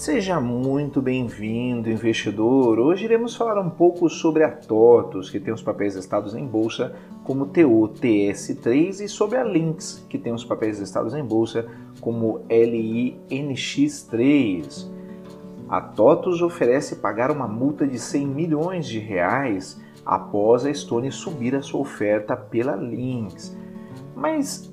Seja muito bem-vindo, investidor. Hoje iremos falar um pouco sobre a TOTUS, que tem os papéis listados em bolsa como TOTS3, e sobre a Lynx, que tem os papéis listados em bolsa como LINX3. A TOTUS oferece pagar uma multa de 100 milhões de reais após a Stone subir a sua oferta pela Lynx. Mas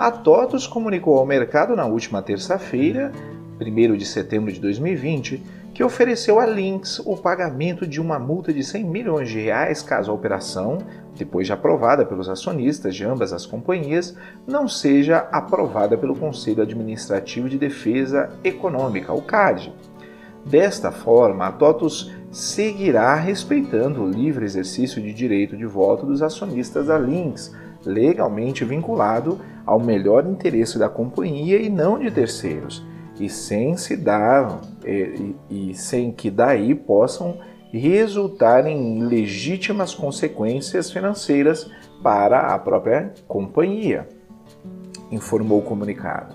a TOTUS comunicou ao mercado na última terça-feira, 1 de setembro de 2020, que ofereceu a Lynx o pagamento de uma multa de 100 milhões de reais caso a operação, depois de aprovada pelos acionistas de ambas as companhias, não seja aprovada pelo Conselho Administrativo de Defesa Econômica, o CAD. Desta forma, a TOTUS seguirá respeitando o livre exercício de direito de voto dos acionistas da Lynx, legalmente vinculado ao melhor interesse da companhia e não de terceiros, e sem se dar e, e sem que daí possam resultar em legítimas consequências financeiras para a própria companhia, informou o comunicado.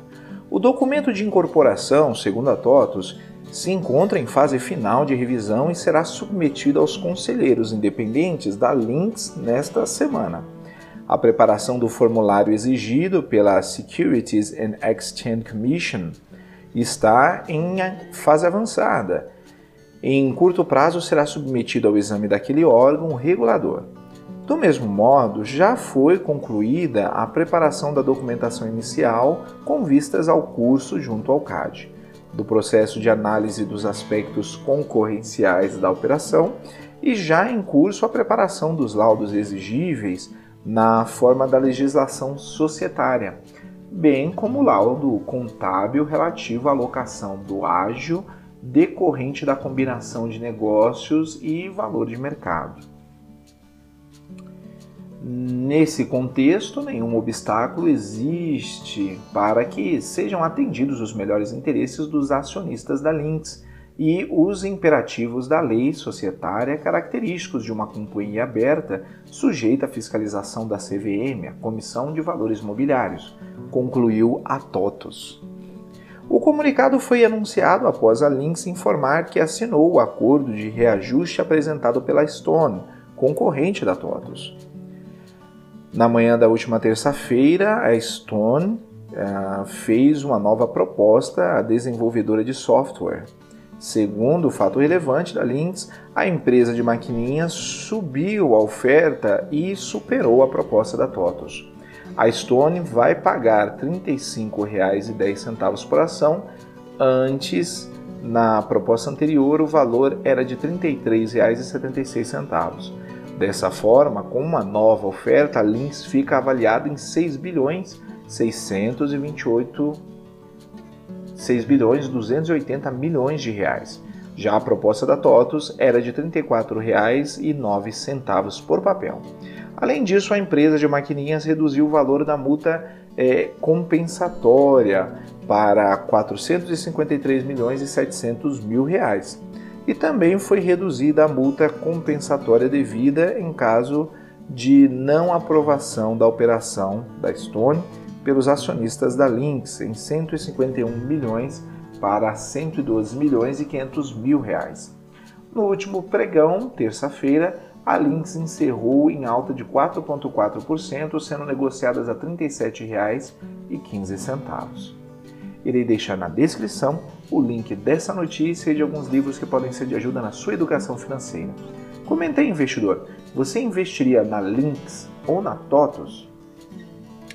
O documento de incorporação, segundo a TOTUS, se encontra em fase final de revisão e será submetido aos conselheiros independentes da Lynx nesta semana. A preparação do formulário exigido pela Securities and Exchange Commission está em fase avançada. Em curto prazo será submetido ao exame daquele órgão regulador. Do mesmo modo, já foi concluída a preparação da documentação inicial com vistas ao curso junto ao CAD, do processo de análise dos aspectos concorrenciais da operação e já em curso a preparação dos laudos exigíveis na forma da legislação societária, bem como o laudo contábil relativo à alocação do ágio decorrente da combinação de negócios e valor de mercado. Nesse contexto, nenhum obstáculo existe para que sejam atendidos os melhores interesses dos acionistas da Lynx e os imperativos da lei societária característicos de uma companhia aberta sujeita à fiscalização da CVM, a Comissão de Valores Mobiliários, concluiu a TOTOS. O comunicado foi anunciado após a Lynx informar que assinou o acordo de reajuste apresentado pela Stone, concorrente da TOTOS. Na manhã da última terça-feira, a Stone uh, fez uma nova proposta à desenvolvedora de software, Segundo o fato relevante da Lynx, a empresa de maquininhas subiu a oferta e superou a proposta da TOTOS. A Stone vai pagar R$ 35,10 por ação, antes, na proposta anterior, o valor era de R$ 33,76. Dessa forma, com uma nova oferta, a Lynx fica avaliada em 6 bilhões 628 6 bilhões 280 milhões de reais. Já a proposta da TOTUS era de R$ 34,09 por papel. Além disso, a empresa de maquininhas reduziu o valor da multa é, compensatória para 453 milhões e 700 mil reais. E também foi reduzida a multa compensatória devida em caso de não aprovação da operação da Stone pelos acionistas da Lynx em 151 milhões para 112 milhões e 500 mil reais. No último pregão, terça-feira, a Lynx encerrou em alta de 4,4%, sendo negociadas a R$ 37,15. Irei deixar na descrição o link dessa notícia e de alguns livros que podem ser de ajuda na sua educação financeira. Comente aí, investidor, você investiria na Lynx ou na TOTOS?